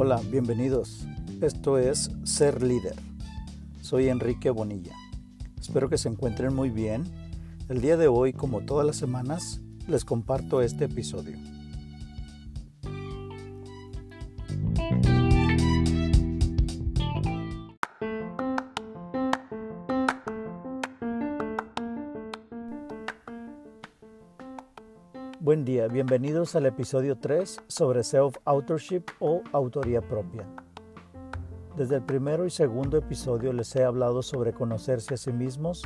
Hola, bienvenidos. Esto es Ser Líder. Soy Enrique Bonilla. Espero que se encuentren muy bien. El día de hoy, como todas las semanas, les comparto este episodio. Buen día, bienvenidos al episodio 3 sobre self-authorship o autoría propia. Desde el primero y segundo episodio les he hablado sobre conocerse a sí mismos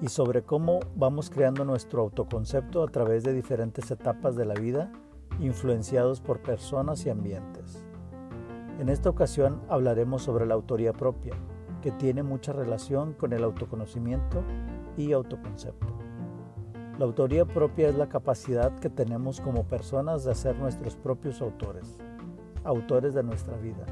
y sobre cómo vamos creando nuestro autoconcepto a través de diferentes etapas de la vida influenciados por personas y ambientes. En esta ocasión hablaremos sobre la autoría propia, que tiene mucha relación con el autoconocimiento y autoconcepto. La autoría propia es la capacidad que tenemos como personas de ser nuestros propios autores, autores de nuestra vida,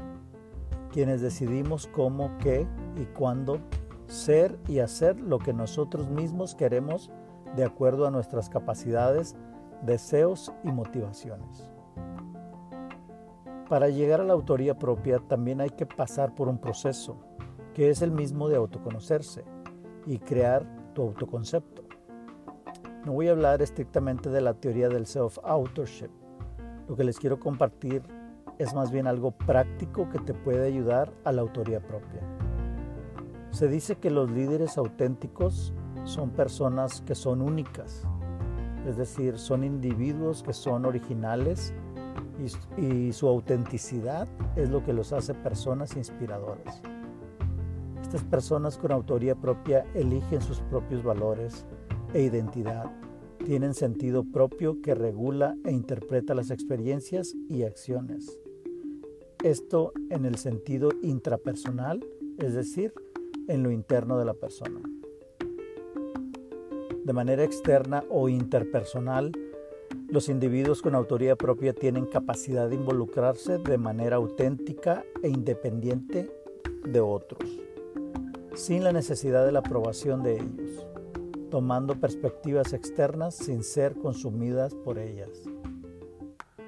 quienes decidimos cómo, qué y cuándo ser y hacer lo que nosotros mismos queremos de acuerdo a nuestras capacidades, deseos y motivaciones. Para llegar a la autoría propia también hay que pasar por un proceso, que es el mismo de autoconocerse y crear tu autoconcepto. No voy a hablar estrictamente de la teoría del self-authorship. Lo que les quiero compartir es más bien algo práctico que te puede ayudar a la autoría propia. Se dice que los líderes auténticos son personas que son únicas, es decir, son individuos que son originales y, y, su autenticidad es lo que los hace personas inspiradoras. Estas personas con autoría propia eligen sus propios valores, e identidad. Tienen sentido propio que regula e interpreta las experiencias y acciones. Esto en el sentido intrapersonal, es decir, en lo interno de la persona. De manera externa o interpersonal, los individuos con autoría propia tienen capacidad de involucrarse de manera auténtica e independiente de otros, sin la necesidad de la aprobación de ellos tomando perspectivas externas sin ser consumidas por ellas.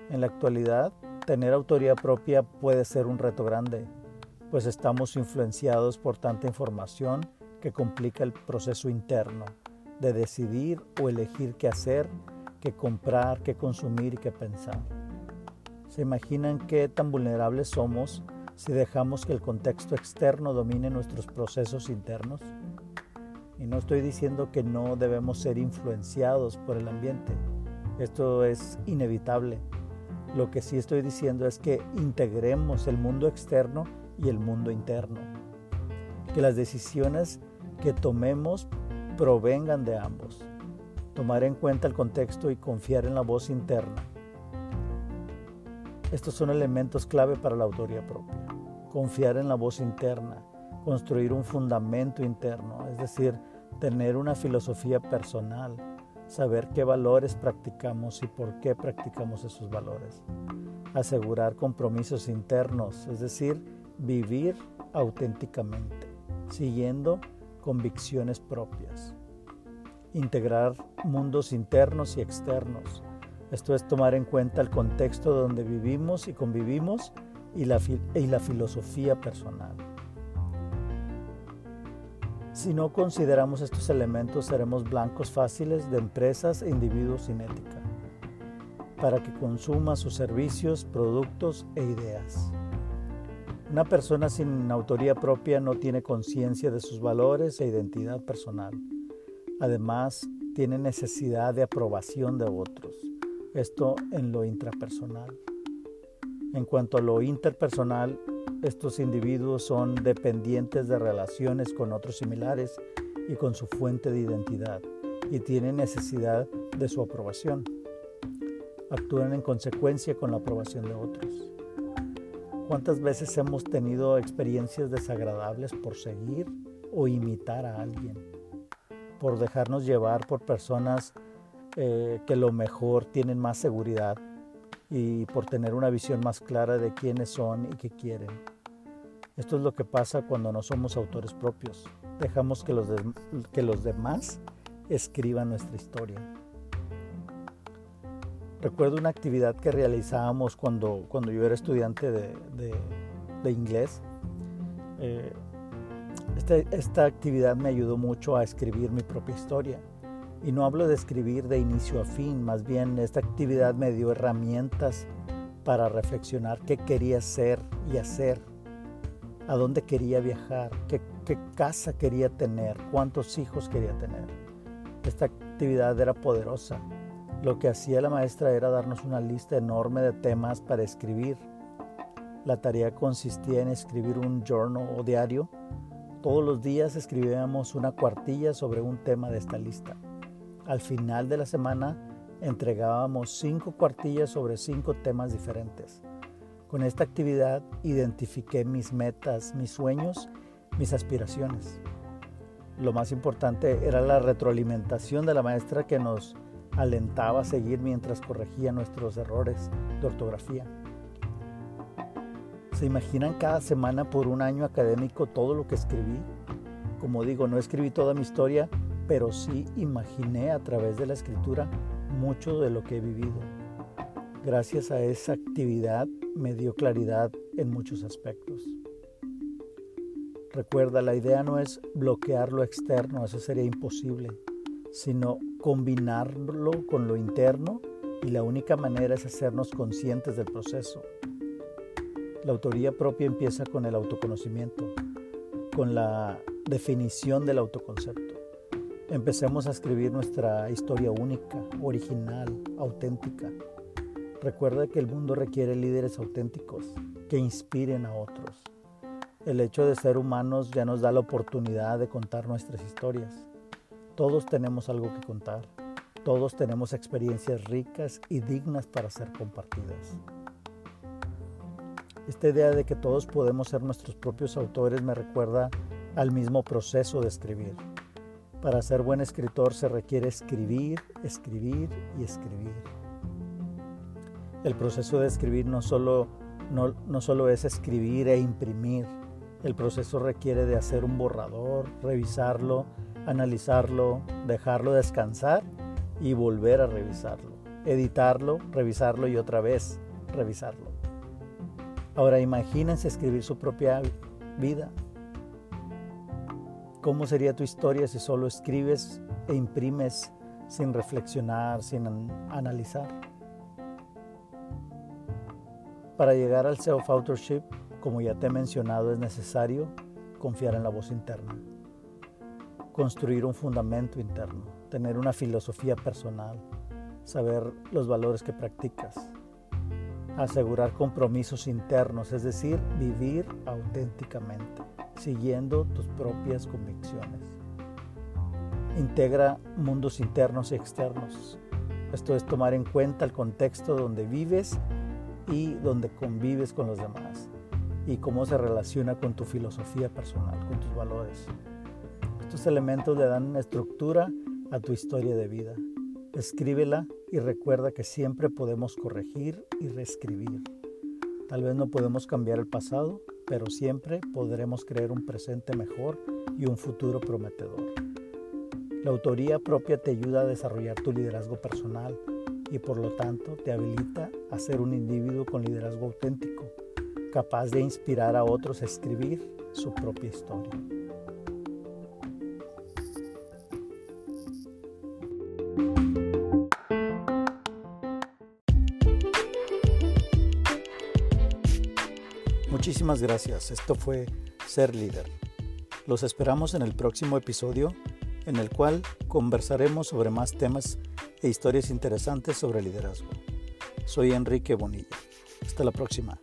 En la actualidad, tener autoría propia puede ser un reto grande, pues estamos influenciados por tanta información que complica el proceso interno de decidir o elegir qué hacer, qué comprar, qué consumir y qué pensar. ¿Se imaginan qué tan vulnerables somos si dejamos que el contexto externo domine nuestros procesos internos? Y no estoy diciendo que no debemos ser influenciados por el ambiente. Esto es inevitable. Lo que sí estoy diciendo es que integremos el mundo externo y el mundo interno. Que las decisiones que tomemos provengan de ambos. Tomar en cuenta el contexto y confiar en la voz interna. Estos son elementos clave para la autoría propia. Confiar en la voz interna construir un fundamento interno, es decir, tener una filosofía personal, saber qué valores practicamos y por qué practicamos esos valores, asegurar compromisos internos, es decir, vivir auténticamente, siguiendo convicciones propias, integrar mundos internos y externos. Esto es tomar en cuenta el contexto donde vivimos y convivimos y la, y la filosofía personal. Si no consideramos estos elementos, seremos blancos fáciles de empresas e individuos sin ética, para que consuma sus servicios, productos e ideas. Una persona sin autoría propia no tiene conciencia de sus valores e identidad personal. Además, tiene necesidad de aprobación de otros, esto en lo intrapersonal. En cuanto a lo interpersonal, estos individuos son dependientes de relaciones con otros similares y con su fuente de identidad y tienen necesidad de su aprobación. Actúan en consecuencia con la aprobación de otros. ¿Cuántas veces hemos tenido experiencias desagradables por seguir o imitar a alguien? Por dejarnos llevar por personas eh, que lo mejor tienen más seguridad y por tener una visión más clara de quiénes son y qué quieren. Esto es lo que pasa cuando no somos autores propios. Dejamos que los, que los demás escriban nuestra historia. Recuerdo una actividad que realizábamos cuando, cuando yo era estudiante de, de, inglés. Eh, este, esta actividad me ayudó mucho a escribir mi propia historia. Y no hablo de escribir de inicio a fin, más bien esta actividad me dio herramientas para reflexionar qué quería ser y hacer, a dónde quería viajar, qué, casa quería tener, cuántos hijos quería tener. Esta actividad era poderosa. Lo que hacía la maestra era darnos una lista enorme de temas para escribir. La tarea consistía en escribir un journal o diario. Todos los días escribíamos una cuartilla sobre un tema de esta lista. Al final de la semana entregábamos cinco cuartillas sobre cinco temas diferentes. Con esta actividad identifiqué mis metas, mis sueños, mis aspiraciones. Lo más importante era la retroalimentación de la maestra que nos alentaba a seguir mientras corregía nuestros errores de ortografía. ¿Se imaginan cada semana por un año académico todo lo que escribí? Como digo, no escribí toda mi historia, pero sí imaginé a través de la escritura mucho de lo que he vivido. Gracias a esa actividad me dio claridad en muchos aspectos. Recuerda, la idea no es bloquear lo externo, eso sería imposible, sino combinarlo con lo interno y la única manera es hacernos conscientes del proceso. La autoría propia empieza con el autoconocimiento, con la definición del autoconcepto. Empecemos a escribir nuestra historia única, original, auténtica. Recuerda que el mundo requiere líderes auténticos que inspiren a otros. El hecho de ser humanos ya nos da la oportunidad de contar nuestras historias. Todos tenemos algo que contar. Todos tenemos experiencias ricas y dignas para ser compartidas. Esta idea de que todos podemos ser nuestros propios autores me recuerda al mismo proceso de escribir. Para ser buen escritor se requiere escribir, escribir y escribir. El proceso de escribir no solo, no, no solo es escribir e imprimir, el proceso requiere de hacer un borrador, revisarlo, analizarlo, dejarlo descansar y volver a revisarlo, editarlo, revisarlo y otra vez revisarlo. Ahora imagínense escribir su propia vida, ¿Cómo sería tu historia si solo escribes e imprimes sin reflexionar, sin analizar? Para llegar al self-authorship, como ya te he mencionado, es necesario confiar en la voz interna, construir un fundamento interno, tener una filosofía personal, saber los valores que practicas, asegurar compromisos internos, es decir, vivir auténticamente siguiendo tus propias convicciones. Integra mundos internos y externos. Esto es tomar en cuenta el contexto donde vives y donde convives con los demás y cómo se relaciona con tu filosofía personal, con tus valores. Estos elementos le dan estructura a tu historia de vida. Escríbela y recuerda que siempre podemos corregir y reescribir. Tal vez no podemos cambiar el pasado, pero siempre podremos crear un presente mejor y un futuro prometedor. La autoría propia te ayuda a desarrollar tu liderazgo personal y por lo tanto te habilita a ser un individuo con liderazgo auténtico, capaz de inspirar a otros a escribir su propia historia. Muchísimas gracias. Esto fue Ser Líder. Los esperamos en el próximo episodio en el cual conversaremos sobre más temas e historias interesantes sobre liderazgo. Soy Enrique Bonilla. Hasta la próxima.